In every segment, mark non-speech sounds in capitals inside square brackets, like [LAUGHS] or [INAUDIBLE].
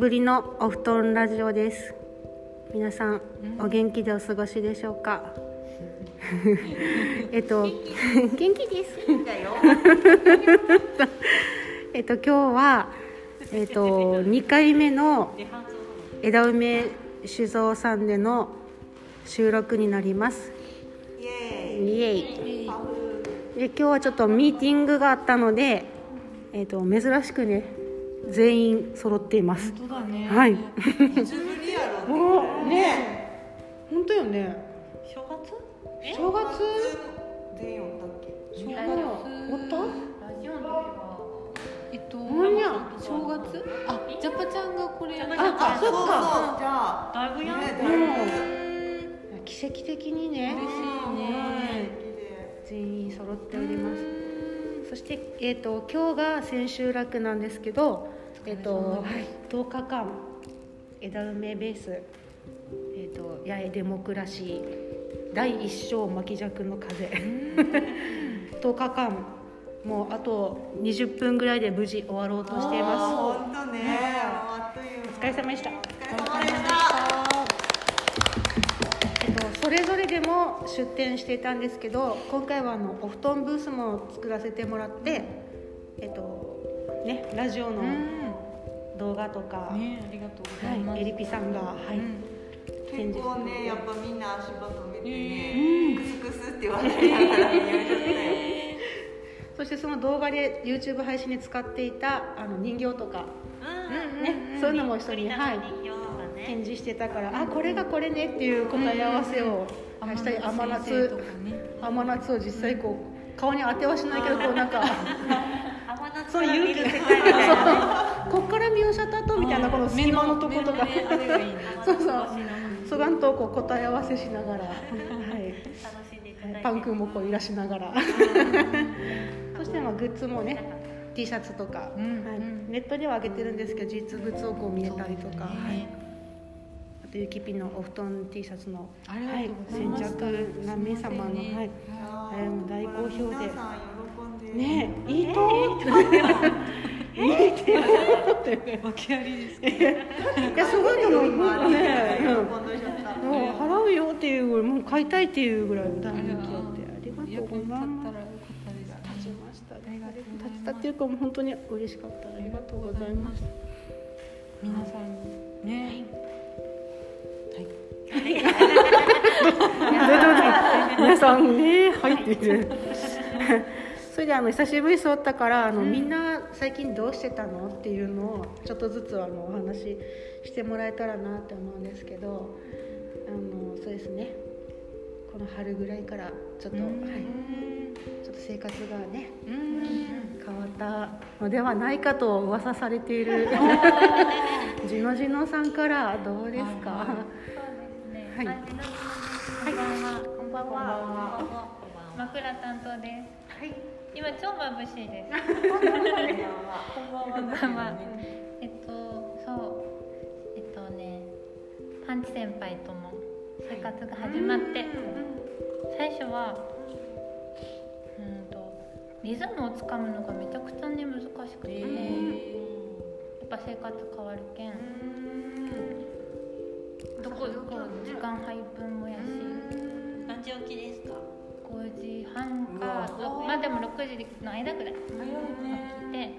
ぶりのお布団ラジオです。皆さん、お元気でお過ごしでしょうか？[LAUGHS] えっと元気？です。[LAUGHS] えっと今日はえっと二回目の枝梅酒造さんでの収録になります。イエイで今日はちょっとミーティングがあったので、えー、と珍しくね全員揃っています。本当だね。はい。いつぶりやろおね。本当よね。正月？正月？全員おったっけ？正月？おった？ラジオの時は。えっとなんや？正月？あ、ジャパちゃんがこれ。あそっか。じゃあだいぶやん。奇跡的にね。嬉しいね。全員揃っております。そしてえっ、と今日が千秋楽なんですけど、えっ、とはい10日間枝梅ベースえっ、と八重デモクラシー第一章巻き尺の風。[LAUGHS] 10日間。もうあと20分ぐらいで無事終わろうとしています。本当ね。あっという間。お疲れ様でした。お疲れ様でした。えっと、それぞれでも出店していたんですけど今回はあのお布団ブースも作らせてもらって、えっとね、ラジオの動画とか、ね、ありがとうございます。はい、エリピさんが、はいうん結構ねやっぱみんな足場止めてうん。ねクスクスって言われながらいちゃったよそしてその動画で YouTube 配信で使っていたあの人形とか、うん。ねそういうのも一緒に、はい、展示してたからあこれがこれねっていう答え合わせをはいしたり甘夏かね。甘夏を実際こう顔に当てはしないけどこうなんか。そう勇気そう。こっから見ようしゃったとみたいなこの隙間のとことか。そうそう。そがんとこう答え合わせしながら、はい、パン君もこう揺らしながら。[LAUGHS] そしてまあグッズもね T シャツとか、うん。はい。うんネットでは上げてるんですけど実物をこう見えたりとか、そうだね。はい、あとゆきぴのお布団 T シャツの、はい先着何名様の、ねはい、あれも大好評でねえいいと。いいって訳ありです。いやすごいと思うね、喜うんもう払うよっていうもう買いたいっていうぐらい大人気あってありがとうございます。立ちましたありがとうございます立ったっていうかもう本当に嬉しかったありがとうございます皆さんね。[LAUGHS] 皆さんねはい。って言ってそれであの久しぶりに座ったからあの、みんな最近どうしてたのっていうのをちょっとずつあのお話ししてもらえたらなって思うんですけどあのそうですね。この春ぐらいからちょっと、はい、ちょっと生活がねうん。変わったのではないかと噂されているジノジノさんからどうですか、はいはい。こんばんは。こんばんは。枕担当です。はい。今超眩しいです。こんばんは。えっとそうえっとねパンチ先輩との生活が始まって最初はうんとリズムをつかむのがめちゃくちゃね難しくて、やっぱ生活変わるけん。どこどこ時間配分もやし。何時起きですか？5時半かろまあでも6時の間ぐらい。起きて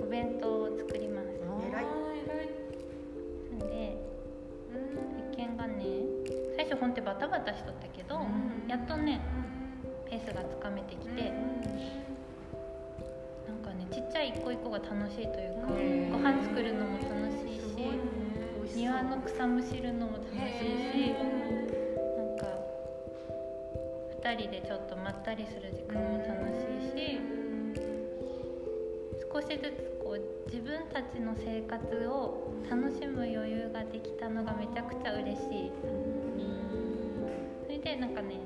お弁当を作ります。偉い。なんで一見がね最初ほんとバタバタしとったけどやっとねペースがつかめてきてなんかねちっちゃい一個一個が楽しいというかご飯作るのも楽しいし庭の草むしるのも楽しいしなんか2人でちょっとまったりする時間も楽しいし少しずつこう自分たちの生活を楽しむ余裕ができたのがめちゃくちゃ嬉しい。それでなんかね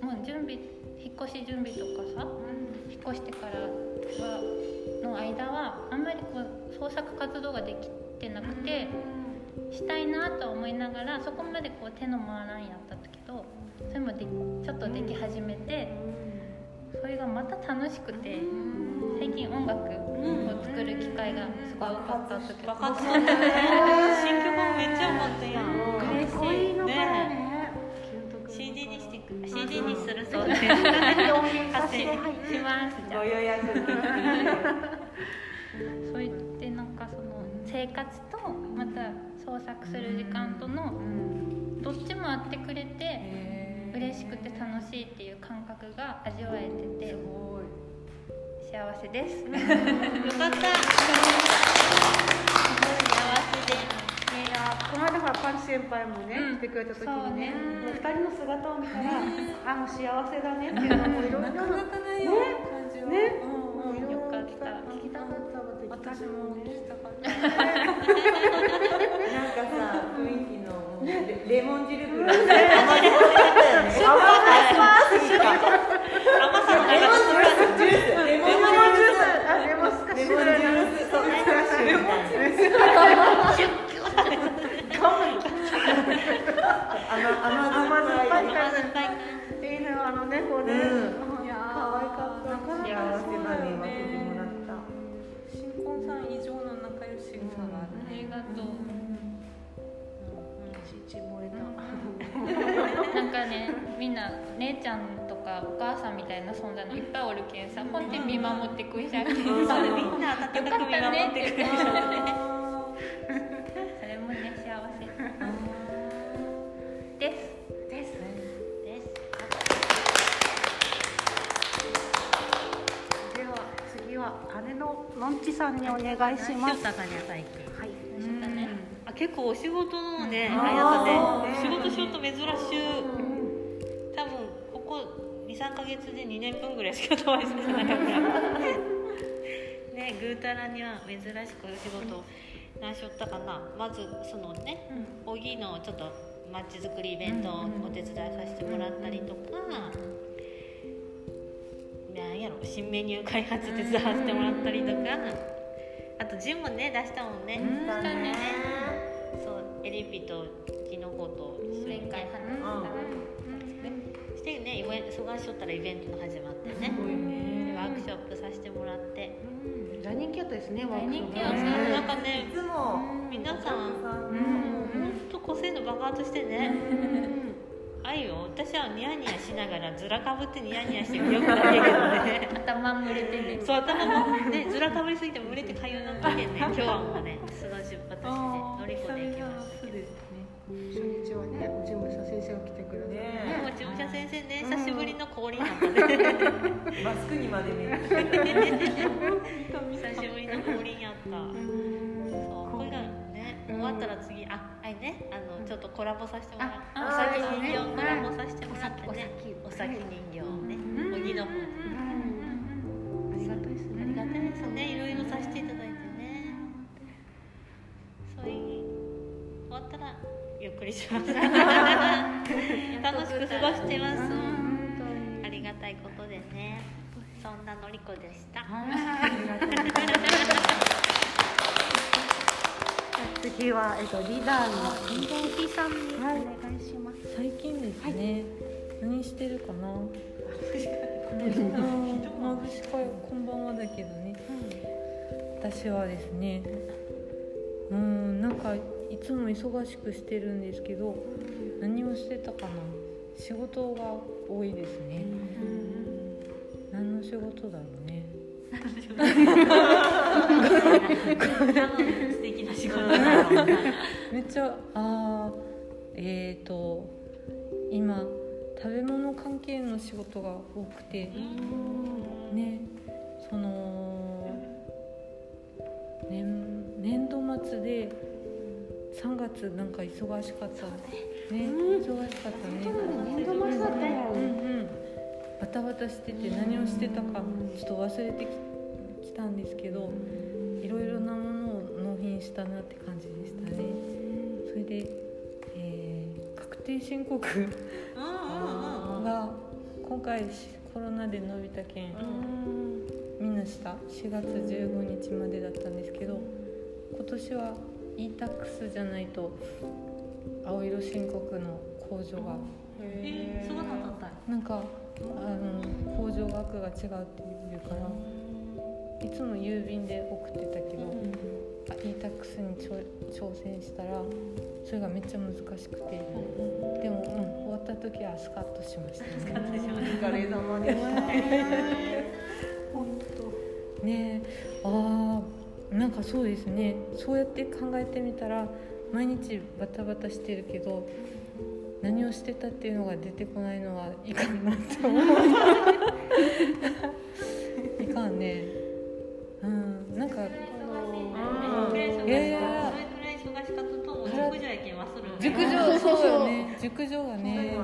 もう準備引っ越し準備とかさ引っ越してからはの間はあんまりこう創作活動ができてなくてしたいなとは思いながらそこまでこう手の回らんやったんだけどそれもでちょっとでき始めてそれがまた楽しくて最近音楽を作る機会がすごい多かったんだけど爆発したね。新曲もめっちゃ良かったやん。かっこいいのからね。CD にしてく CD にするそう音です。源化してはいします。じゃあご予約。[LAUGHS] そう言ってなんかその生活とまた創作する時間とのどっちもあってくれて嬉しくて楽しいっていう感覚が味わえてて幸せです。よかった。いやこの間ほらパンチ先輩もね、うん来てくれた時そうね。にね二人の姿を見たら、あもう幸せだねっていうのもいろいろ。なかなかないよ感じは。ね。うんうん。かった。聞きたかった私も聞きねたかった。なんかさ雰囲気のレレモン汁ぐらい甘酸っぱかったよね甘酸っぱすぎた甘さのレモン中ジュースレモンレモンジュースジュースあレモンスカッレシュモンジュースそうスカッシュみたいな甘甘酸っぱい甘酸っぱい甘酸っぱいいいねあのね可愛かった。幸せなに分けてもちゃんとかお母さんみたいな存在のいっぱいおるけんさほん。で見守ってくいじゃんけんさ。そうみん。な温かく見守ってくれる [LAUGHS] それもね幸せ。です。です。です。では次は姉ののんちさんにお願いします。はい結構お仕事のね、うんあれだったねあー仕事しようと珍しい23か月で2年分ぐらいしか飛ばしてなかった [LAUGHS] ねぐうたらには珍しくお仕事を何しよったかな。まずそのね小木のちょっとまちづくりイベントをお手伝いさせてもらったりとか、なんやろ新メニュー開発手伝わせてもらったりとか。あとジンもね出したもんね、したね。そうエリピとキノコと前回話したねイベン忙しとったらイベントも始まってねでワークショップさせてもらって。大人気やったですねワークショップ大人気やった。ねなんかねいつも皆さんんほんと個性の爆発してねあいよ私はニヤニヤしながらずらかぶってニヤニヤしてよくだけけどね。頭蒸れてねそう頭もねずらかぶりすぎて蒸れてかゆいなったけんね今日はもうね素の出発して乗り込んでいきます久しぶりの氷になったね。マスクにまで見える [LAUGHS] 久しぶりの氷にあった。そうこれがね終わったら次ああいね。あのちょっとコラボさせてもらってあお先あ人形ねコラボさせてもらってね。おお先人形をね小木の方でありがたいですね。ありがたいですねいろいろさせていただいてね。そういう終わったらゆっくりします。[LAUGHS] 楽しく過ごしてます次は、えっと、リーダーのリーキさんにお願い。します。最近ですね、何してるかな。まぶしかこんばんはだけどね、私はですねうんなんかいつも忙しくしてるんですけど何をしてたかな。仕事が多いですね、何の仕事だろうね素敵な仕事だめっちゃあーえーと今食べ物関係の仕事が多くてねその年年度末で3月なんか忙しかった。ね。忙しかったね。年度末だったやうんんバタバタしてて何をしてたかちょっと忘れてききたんですけどいろいろなものを納品したなって感じでしたね。それで、えー確定申告が今回コロナで伸びた件みん。なした。4月15日までだったんですけど今年は e-tax じゃないと青色申告の控除が。えそうなんだったなんかあの控除額が違うっていうからいつも郵便で送ってたけど、あ e-tax に挑戦したらそれがめっちゃ難しくて、でも、うん、終わった時はスカッとしましたね。お疲れ様でした。ねえ。あーなんかそうですね。そうやって考えてみたら毎日バタバタしてるけど何をしてたっていうのが出てこないのはいかんなって思う。[LAUGHS] いかんね熟女がね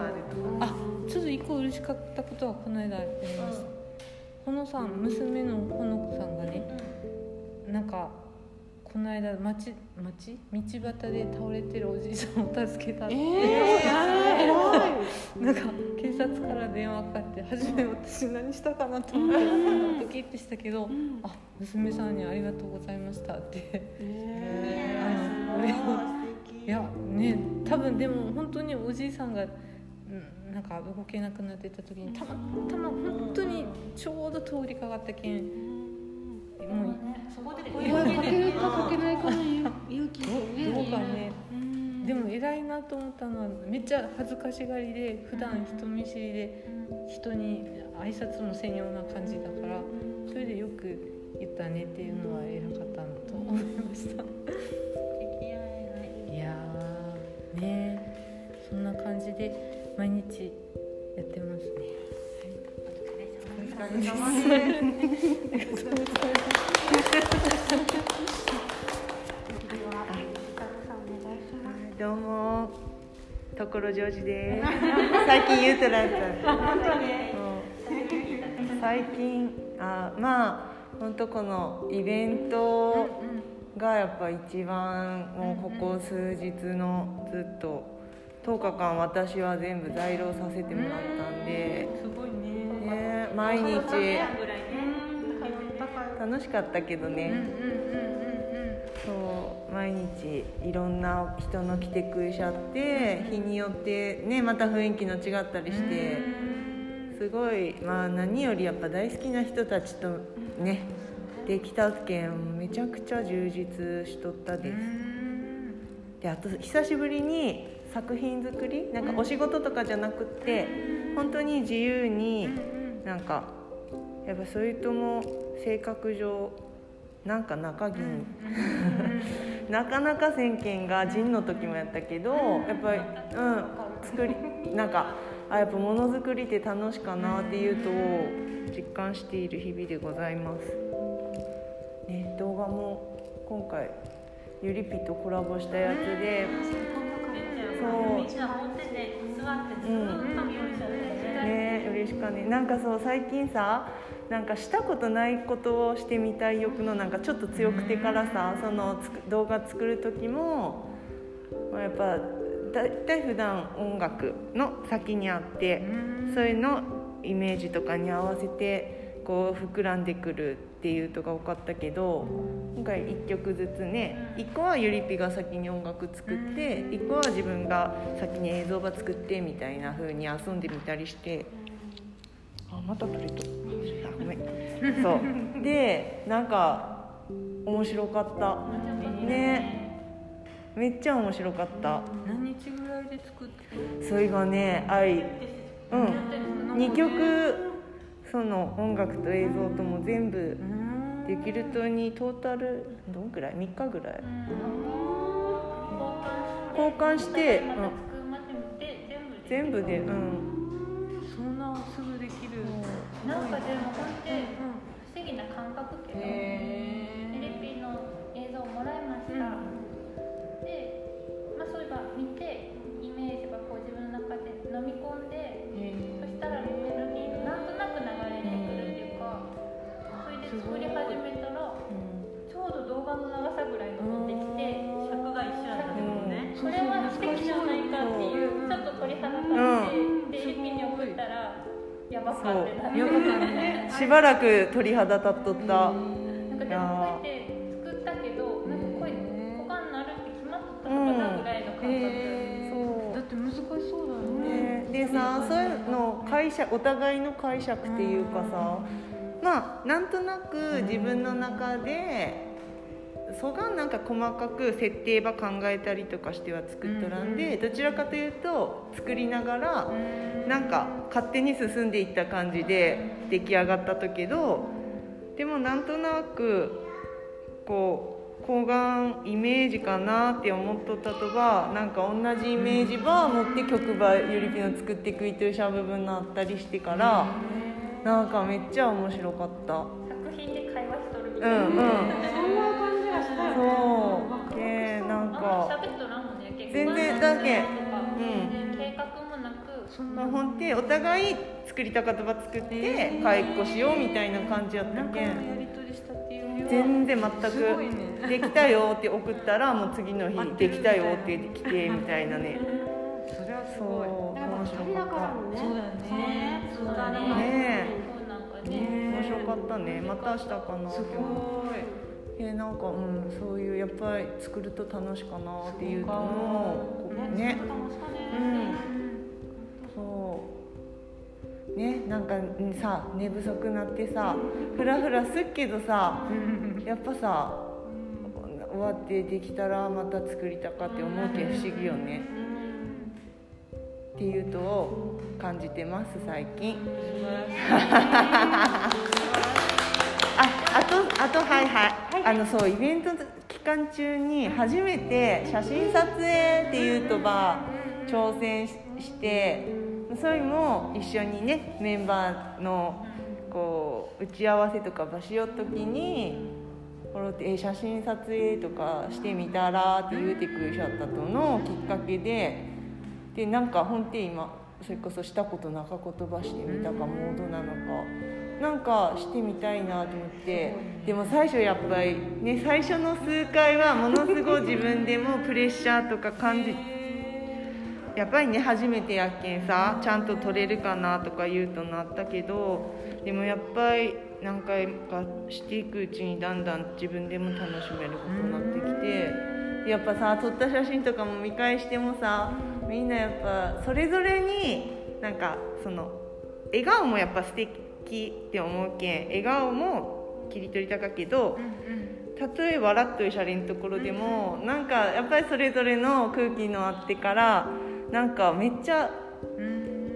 あちょっと一個嬉しかったことはこの間ありました。ほのさん娘のほのこさんがねなんかこの間町町？道端で倒れてるおじいさんを助けたって、[LAUGHS] なんか警察から電話かかって初め私何したかなと思ってドキッとしたけど「あ娘さんにありがとうございました」って。あの俺をいやね多分でも本当におじいさんがうんなんか動けなくなってた時にたまたま本当にちょうど通りかかったけん。もうそこで声かけるかかけないかの勇気どうどうかね。でも偉いなと思ったのはめっちゃ恥ずかしがりで普段人見知りで人に挨拶もせんような感じだからそれでよく言ったねっていうのは偉かったなと思いましたね。そんな感じで毎日やってますね。お疲れ様ですどうも所ジョージです。最近言うとなんか。本当に。最近あまあ本当このイベントがやっぱ一番もうここ数日のずっと10日間私は全部在労させてもらったんで、すごいね。ね、毎日楽しかったけどね、そう毎日いろんな人の来てくれちゃって日によってねまた雰囲気の違ったりしてすごいまあ何よりやっぱ大好きな人たちとねできたけんめちゃくちゃ充実しとったです。であと久しぶりに作品作りなんかお仕事とかじゃなくって本当に自由になんかやっぱそれとも性格上なんか中銀。[LAUGHS] なかなか先見が陣の時もやったけどやっぱりうん作りなんかあやっぱものづくりって楽しかなっていうと実感している日々でございます、ね、動画も今回ゆりぴとコラボしたやつで。そう嬉しかね。なんかそう最近さなんかしたことないことをしてみたい欲のなんかちょっと強くてからさそのつく動画作る時も、まあ、やっぱだいたい普段音楽の先にあってそういうのイメージとかに合わせてこう膨らんでくるっていうとが多かったけど今回1曲ずつね1個はゆりぴが先に音楽作って1個は自分が先に映像ば作ってみたいな風に遊んでみたりしてあまた撮れとあごめん。[LAUGHS] そう。でなんか面白かった。ね。めっちゃ面白かった。何日ぐらいで作ってそれがね愛うん。2曲その音楽と映像とも全部できるとにトータルどんくらい？3日ぐらい。交換して、うん、全部でうん。そんなすぐできる。なんかでも本当に不思議な感覚けど、ばらく鳥肌立っとった。なんかでもこうやって作ったけどなんかこういう股なるって決まっとったのかなぐらいの感覚、そう。だって難しそうだよね。ね、でさそういうの解釈お互いの解釈っていうかさまあなんとなく自分の中でそがなんか細かく設定ば考えたりとかしては作っとらんでどちらかというと作りながらなんか勝手に進んでいった感じで出来上がったとけどでもなんとなくこう抗がイメージかなって思っとったとばなんか同じイメージば持って曲ばゆりぴの作っていくいというしゃ部分があったりしてからなんかめっちゃ面白かった。作品で会話しとるみうたいな、んうんそんそう。でなんか。全然だけ。とか、計画もなくまあ、ほんでお互い作りたかったば作って買いっこしようみたいな感じやったけん。全然全くできたよって送ったらもう次の日できたよって来てみたいなね。それはすそう。ごい面白かっからのね。そうだよねそうだねね。面白かったね。また明日かなすごいえなんかうんそういうやっぱり作ると楽しかなっていうのをね。ねうんそう。ねなんかうんさ寝不足なってさフラフラすっけどさやっぱさ終わってできたらまた作りたかって思うけん不思議よね。っていうとを感じてます最近 [LAUGHS] ああとあとはい。はい、あのそうイベント期間中に初めて写真撮影っていうとば挑戦ししてそれも一緒にねメンバーのこう打ち合わせとか場しようときにえ写真撮影とかしてみたらって言うてくれちゃったとのきっかけででなんか本当に今それこそしたことなか言葉してみたかモードなのかなんかしてみたいなと思って。でも最初やっぱりね最初の数回はものすごい自分でもプレッシャーとか感じやっぱりね初めてやっけんさちゃんと撮れるかなとか言うとなったけどでもやっぱり何回かしていくうちにだんだん自分でも楽しめることになってきてでやっぱさ撮った写真とかも見返してもさみんなやっぱそれぞれになんかその笑顔もやっぱ素敵って思うけん笑顔も切り取りたかけどたとえ笑っといしゃれんところでもなんかやっぱりそれぞれの空気のあってからなんかめっちゃ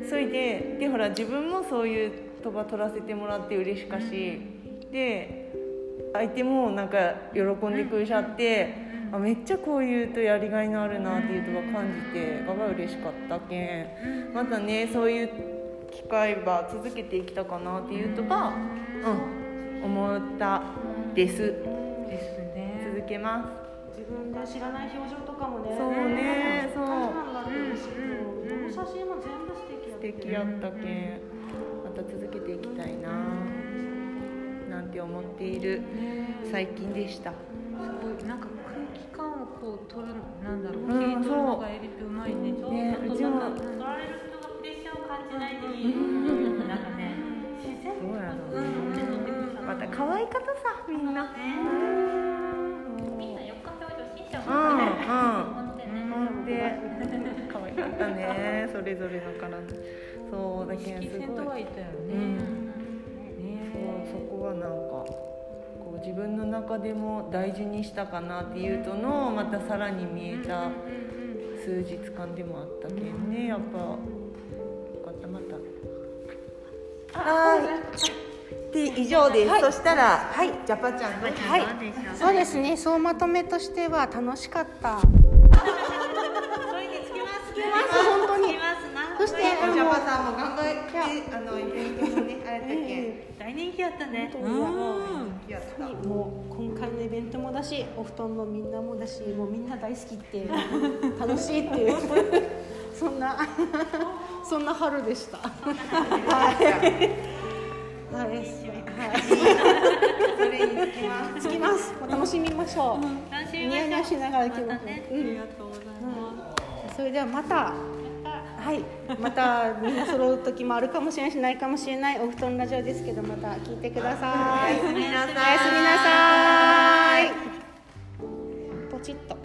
それででほら自分もそういう言葉取らせてもらって嬉しかしで相手もなんか喜んでくれちゃってあめっちゃこういうとやりがいのあるなっていうとか感じてがが嬉しかったけん。またねそういう機会は続けていきたかなっていうとかうん思ったです。ですね。続けます。自分で知らない表情とかもねそうねそう。なんだって嬉しいけどどの写真も全部素敵や素敵やったけんまた続けていきたいななんて思っている最近でした。すごい。なんか空気感をこう取るなんだろう、うん形状のがエリピうまいね。ねうちもシャーを感じないでいいなん。かね自然どうやろううん。ね乗ってくるまた可愛かったさみん。なみん。な4日表情しん。ちゃん。うん。うん。ほん。でねほん。で可愛かったねそれぞれのからそうだけん。す色線ごいとはいたようん。ね、そうそこはなん。かこう自分の中でも大事にしたかなっていうとのまたさらに見えた数日間でもあったけん。ねやっぱはい。で以上です、そしたらはい。ジャパちゃんどうぞはい。そうですね。総まとめとしては楽しかった。それにつきますつきます本当に。そしてあジャのパさんも頑張ってあのイベントもねあれだけ。ん大人気やったね。やったもう今回のイベントもだしお布団のみんなもだしもうみんな大好きっていう [LAUGHS] 楽しいっていうそんなそんな春でした。はい。はい。はい。つきますつきますお楽しみましょうニヤニヤしながら来ますまたねうんがとうござい。ますそれではまたはい。またみんな揃う時もあるかもしれない。しない。かもしれない。お布団ラジオですけどまた聞い。てください。おやすみなさい。おやすみなさい。ポチッと